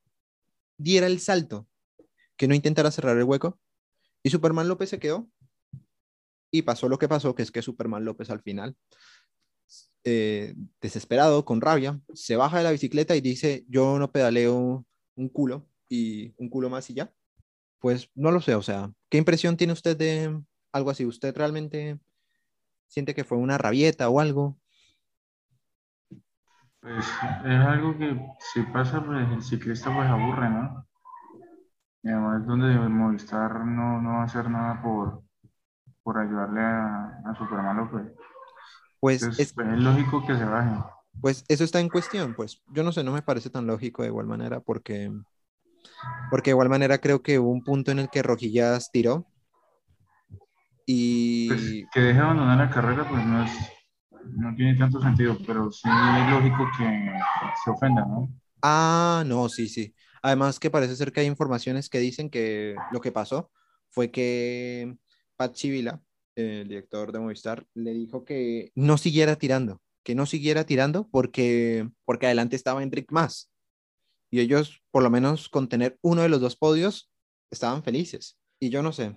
diera el salto, que no intentara cerrar el hueco y Superman López se quedó. Y pasó lo que pasó, que es que Superman López al final, eh, desesperado, con rabia, se baja de la bicicleta y dice, yo no pedaleo un culo y un culo más y ya. Pues no lo sé, o sea, ¿qué impresión tiene usted de algo así? ¿Usted realmente siente que fue una rabieta o algo? Pues es algo que si pasa, pues el ciclista pues aburre, ¿no? Y además donde Movistar no, no va a hacer nada por, por ayudarle a, a Superman López. Pues es, pues, es lógico que se baje. Pues eso está en cuestión, pues yo no sé, no me parece tan lógico de igual manera porque, porque de igual manera creo que hubo un punto en el que Rojillas tiró y... Pues que deje abandonar la carrera pues no es, no tiene tanto sentido, pero sí es lógico que se ofenda, ¿no? Ah, no, sí, sí. Además que parece ser que hay informaciones que dicen que lo que pasó fue que Pat Chivila, el director de Movistar, le dijo que no siguiera tirando, que no siguiera tirando porque, porque adelante estaba Enric Más. Y ellos, por lo menos con tener uno de los dos podios, estaban felices. Y yo no sé,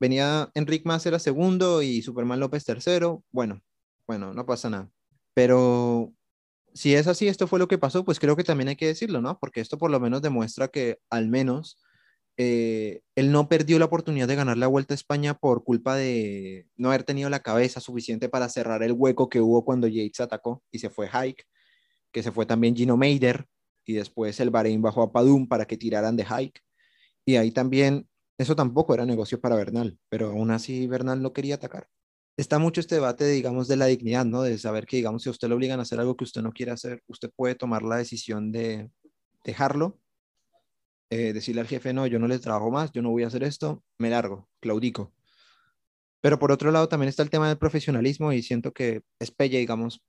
venía Enric Más era segundo y Superman López tercero. Bueno, bueno, no pasa nada. Pero si es así, esto fue lo que pasó, pues creo que también hay que decirlo, ¿no? Porque esto por lo menos demuestra que al menos eh, él no perdió la oportunidad de ganar la Vuelta a España por culpa de no haber tenido la cabeza suficiente para cerrar el hueco que hubo cuando Yates atacó y se fue Hike, que se fue también Gino Meider y después el Bahrein bajó a Padum para que tiraran de Hike. Y ahí también, eso tampoco era negocio para Bernal, pero aún así Bernal no quería atacar está mucho este debate, digamos, de la dignidad, ¿no? De saber que, digamos, si a usted le obligan a hacer algo que usted no quiere hacer, usted puede tomar la decisión de dejarlo, eh, decirle al jefe, no, yo no le trabajo más, yo no voy a hacer esto, me largo, claudico. Pero por otro lado también está el tema del profesionalismo y siento que es pelle, digamos,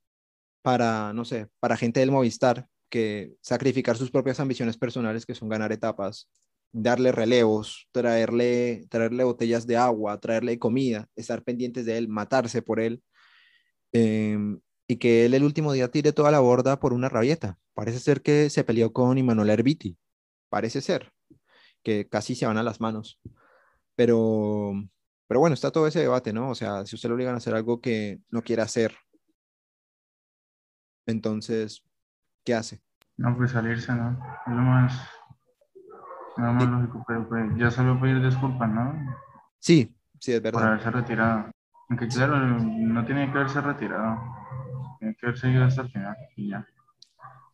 para, no sé, para gente del Movistar, que sacrificar sus propias ambiciones personales, que son ganar etapas, darle relevos, traerle, traerle botellas de agua, traerle comida, estar pendientes de él, matarse por él, em, y que él el último día tire toda la borda por una rabieta. Parece ser que se peleó con Immanuel Herbiti, parece ser, que casi se van a las manos. Pero, pero bueno, está todo ese debate, ¿no? O sea, si usted lo obligan a hacer algo que no quiere hacer, entonces, ¿qué hace? No, pues salirse, ¿no? Es lo más, no, más lógico, pero pues ya salió pedir disculpas, ¿no? Sí, sí, es verdad. Por haberse retirado. Aunque claro, no tiene que haberse retirado. Tiene que haber seguido hasta el final y ya.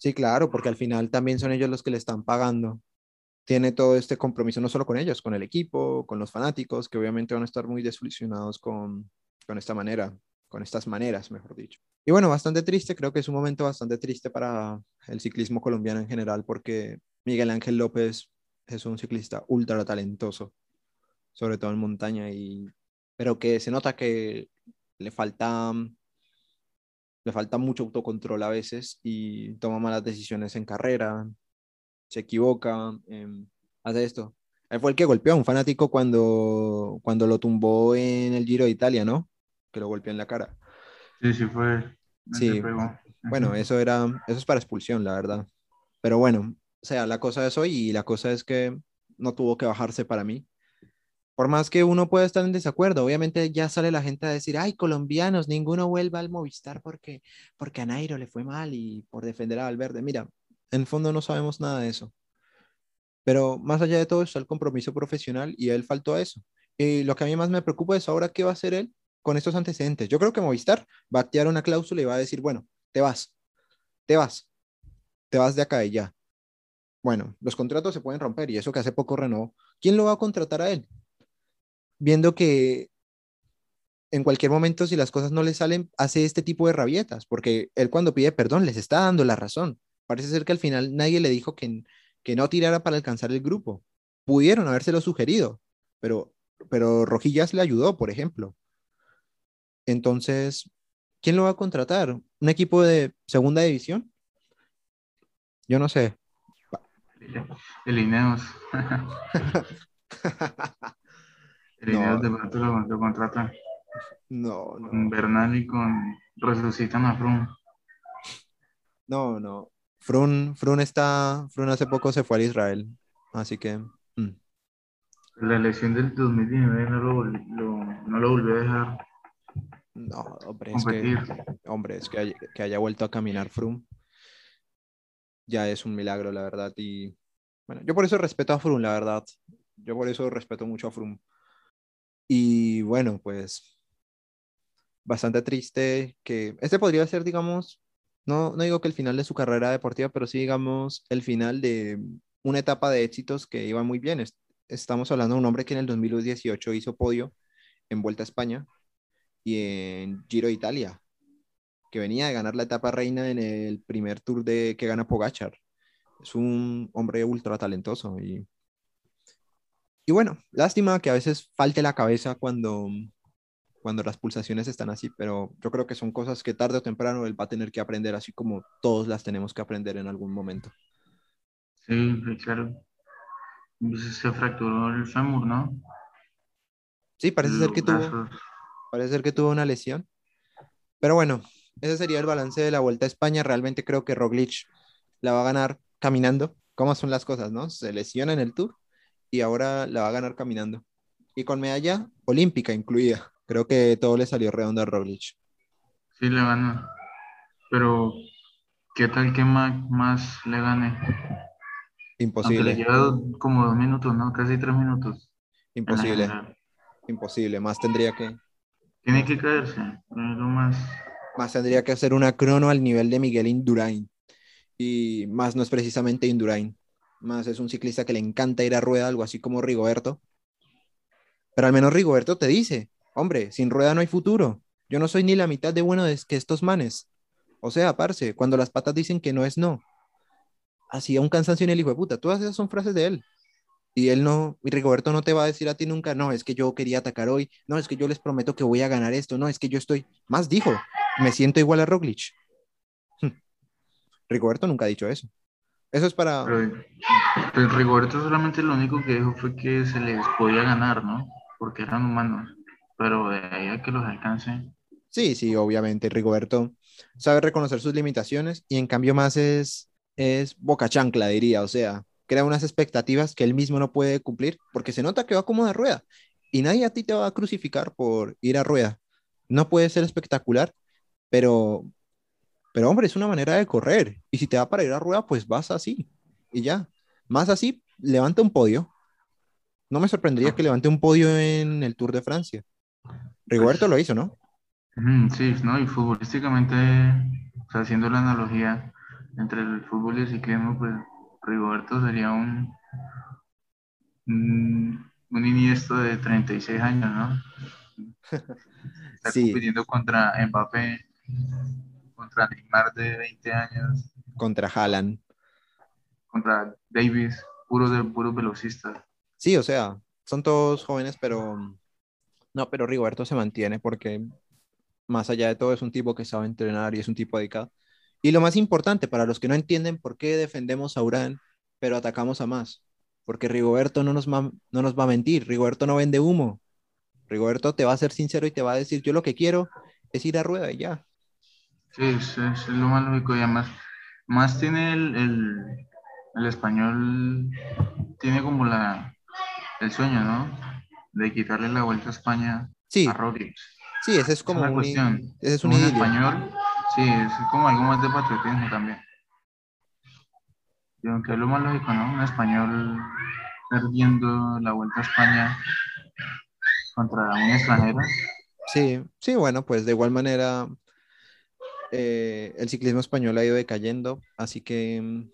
Sí, claro, porque al final también son ellos los que le están pagando. Tiene todo este compromiso no solo con ellos, con el equipo, con los fanáticos, que obviamente van a estar muy desilusionados con, con esta manera, con estas maneras, mejor dicho. Y bueno, bastante triste, creo que es un momento bastante triste para el ciclismo colombiano en general, porque Miguel Ángel López es un ciclista ultra talentoso, sobre todo en montaña, y, pero que se nota que le falta, le falta mucho autocontrol a veces y toma malas decisiones en carrera, se equivoca, em, hace esto. Él fue el que golpeó a un fanático cuando, cuando lo tumbó en el Giro de Italia, ¿no? Que lo golpeó en la cara. Sí, sí fue. Sí. Bueno, eso era, eso es para expulsión, la verdad. Pero bueno, o sea, la cosa es hoy y la cosa es que no tuvo que bajarse para mí. Por más que uno pueda estar en desacuerdo, obviamente ya sale la gente a decir, ay, colombianos, ninguno vuelva al Movistar porque, porque a le fue mal y por defender a Valverde. Mira, en fondo no sabemos nada de eso. Pero más allá de todo está el compromiso profesional y él faltó a eso. Y lo que a mí más me preocupa es ahora qué va a hacer él con estos antecedentes. Yo creo que Movistar va a activar una cláusula y va a decir, bueno, te vas, te vas, te vas de acá y ya. Bueno, los contratos se pueden romper y eso que hace poco renovó. ¿Quién lo va a contratar a él? Viendo que en cualquier momento, si las cosas no le salen, hace este tipo de rabietas, porque él cuando pide perdón les está dando la razón. Parece ser que al final nadie le dijo que, que no tirara para alcanzar el grupo. Pudieron habérselo sugerido, pero, pero Rojillas le ayudó, por ejemplo. Entonces, ¿quién lo va a contratar? ¿Un equipo de segunda división? Yo no sé. El Ineos. el Ineos de pronto lo, contrata. No, no. Con Bernal y con resucitan a Froome. No, no. Frun, Frun está, Frun hace poco se fue a Israel, así que. Mm. La elección del 2019 no lo, no lo volvió a dejar. No, hombre, es que, hombre, es que, haya, que haya vuelto a caminar Froome ya es un milagro, la verdad. Y bueno, yo por eso respeto a Froome, la verdad. Yo por eso respeto mucho a Froome. Y bueno, pues bastante triste que este podría ser, digamos, no, no digo que el final de su carrera deportiva, pero sí, digamos, el final de una etapa de éxitos que iba muy bien. Estamos hablando de un hombre que en el 2018 hizo podio en Vuelta a España y en Giro de Italia, que venía de ganar la etapa reina en el primer tour de que gana Pogachar. Es un hombre ultra talentoso y, y bueno, lástima que a veces falte la cabeza cuando, cuando las pulsaciones están así, pero yo creo que son cosas que tarde o temprano él va a tener que aprender, así como todos las tenemos que aprender en algún momento. Sí, claro. Se fracturó el fémur, ¿no? Sí, parece ser que tuvo, parece ser que tuvo una lesión. Pero bueno, ese sería el balance de la Vuelta a España. Realmente creo que Roglic la va a ganar caminando. ¿Cómo son las cosas, no? Se lesiona en el Tour y ahora la va a ganar caminando. Y con medalla olímpica incluida. Creo que todo le salió redondo a Roglic. Sí, le gana. Pero, ¿qué tal que más, le gane? Imposible. le lleva como dos minutos, ¿no? Casi tres minutos. Imposible. Imposible. Más tendría que. Tiene que caerse. más más tendría que hacer una crono al nivel de Miguel Indurain. Y más no es precisamente Indurain. Más es un ciclista que le encanta ir a rueda, algo así como Rigoberto. Pero al menos Rigoberto te dice, hombre, sin rueda no hay futuro. Yo no soy ni la mitad de bueno que estos manes. O sea, parce, cuando las patas dicen que no es no. Hacía un cansancio en el hijo de puta. Todas esas son frases de él. Y él no, y Rigoberto no te va a decir a ti nunca, no, es que yo quería atacar hoy, no, es que yo les prometo que voy a ganar esto, no, es que yo estoy, más dijo, me siento igual a Roglic. Rigoberto nunca ha dicho eso. Eso es para... Pero, Rigoberto solamente lo único que dijo fue que se les podía ganar, ¿no? Porque eran humanos. Pero de ahí a que los alcance. Sí, sí, obviamente. Rigoberto sabe reconocer sus limitaciones y en cambio más es, es boca chancla, diría. O sea, crea unas expectativas que él mismo no puede cumplir porque se nota que va como de rueda y nadie a ti te va a crucificar por ir a rueda. No puede ser espectacular, pero, pero hombre, es una manera de correr. Y si te va para ir a rueda, pues vas así. Y ya. Más así, levanta un podio. No me sorprendería que levante un podio en el Tour de Francia. Rigoberto lo hizo, ¿no? Sí, ¿no? Y futbolísticamente, haciendo la analogía entre el fútbol y el ciclismo, pues Rigoberto sería un, un, un Iniesta de 36 años, ¿no? Está compitiendo contra Mbappé, contra Neymar de 20 años. Contra Haaland. Contra Davis, puro de puros velocistas. Sí, o sea, son todos jóvenes, pero no, pero Rigoberto se mantiene porque más allá de todo es un tipo que sabe entrenar y es un tipo dedicado. Y lo más importante, para los que no entienden por qué defendemos a Urán, pero atacamos a más, porque Rigoberto no nos, no nos va a mentir, Rigoberto no vende humo, Rigoberto te va a ser sincero y te va a decir, yo lo que quiero es ir a rueda y ya. Sí, es, es lo más lógico y además, más tiene el, el, español, tiene como la, el sueño, ¿no? De quitarle la vuelta a España sí. a Roglic. Sí, ese es como una un, cuestión. Ese es un, un español, sí, es como algo más de patriotismo también. Y aunque es lo más lógico, ¿no? Un español perdiendo la Vuelta a España contra un extranjero. Sí, sí, bueno, pues de igual manera eh, el ciclismo español ha ido decayendo, así que, mm,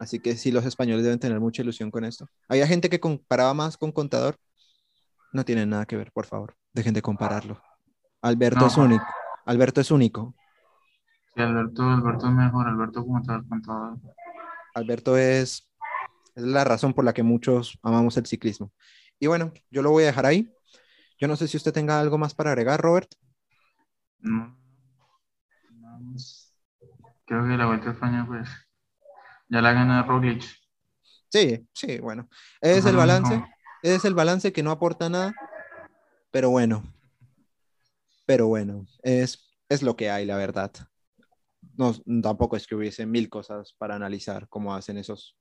así que sí, los españoles deben tener mucha ilusión con esto. Había gente que comparaba más con Contador. No tiene nada que ver, por favor. Dejen de compararlo. Alberto es único. Alberto es único. Sí, Alberto, Alberto es mejor. Alberto como tal, contador. Alberto es, es la razón por la que muchos amamos el ciclismo. Y bueno, yo lo voy a dejar ahí. Yo no sé si usted tenga algo más para agregar, Robert. No. Creo que la Vuelta a España, pues, ya la gana Roglic. Sí, sí, bueno. Es el balance. Es el balance que no aporta nada. Pero bueno. Pero bueno, es, es lo que hay, la verdad no, tampoco es que hubiese mil cosas para analizar como hacen esos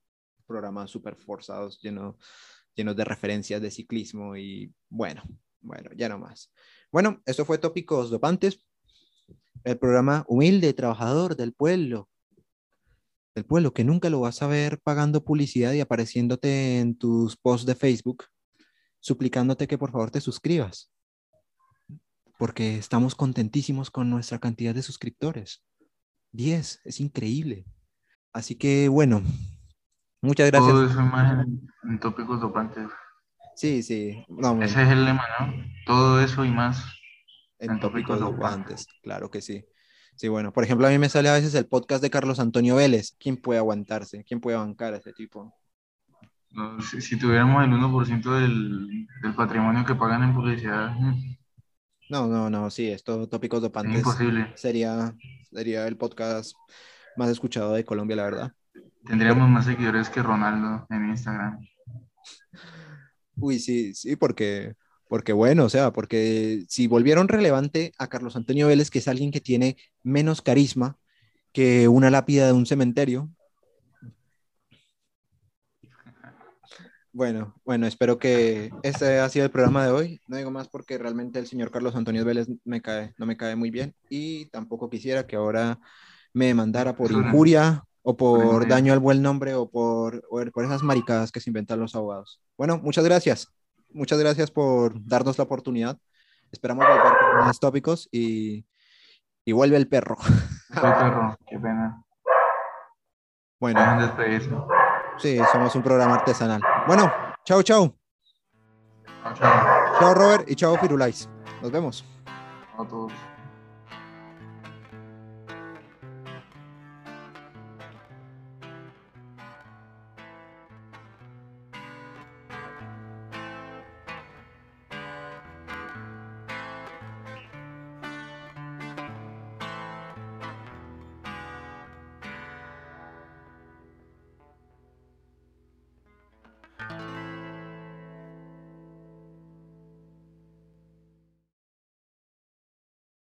programas súper forzados, llenos de referencias de ciclismo y bueno, bueno, ya no más. Bueno, eso fue Tópicos Dopantes, el programa humilde, trabajador del pueblo, del pueblo, que nunca lo vas a ver pagando publicidad y apareciéndote en tus posts de Facebook, suplicándote que por favor te suscribas, porque estamos contentísimos con nuestra cantidad de suscriptores. 10, es increíble. Así que bueno, muchas gracias. Todo eso más en, tópicos dopantes. Sí, sí. Ese es el lema, ¿no? Todo eso y más en, tópicos, dopantes. Claro que sí. Sí, bueno, por ejemplo, a mí me sale a veces el podcast de Carlos Antonio Vélez. ¿Quién puede aguantarse? ¿Quién puede bancar a ese tipo? si, tuviéramos el 1% del, del patrimonio que pagan en publicidad. Mm. No, no, no, sí, esto tópicos dopantes. Imposible. Sería sería el podcast más escuchado de Colombia, la verdad. Tendríamos más seguidores que Ronaldo en Instagram. Uy, sí, sí, porque, porque bueno, o sea, porque si volvieron relevante a Carlos Antonio Vélez, que es alguien que tiene menos carisma que una lápida de un cementerio. Bueno, bueno, espero que este ha sido el programa de hoy. No digo más porque realmente el señor Carlos Antonio Vélez me cae, no me cae muy bien y tampoco quisiera que ahora me demandara por injuria o por daño al buen nombre o por, por esas maricadas que se inventan los abogados. Bueno, muchas gracias. Muchas gracias por darnos la oportunidad. Esperamos volver con más tópicos y, y vuelve el perro. El perro, qué pena. Bueno. Sí, somos un programa artesanal. Bueno, chao, chao. Chao, chao. Chao, Robert, y chao, Firulais. Nos vemos. A todos.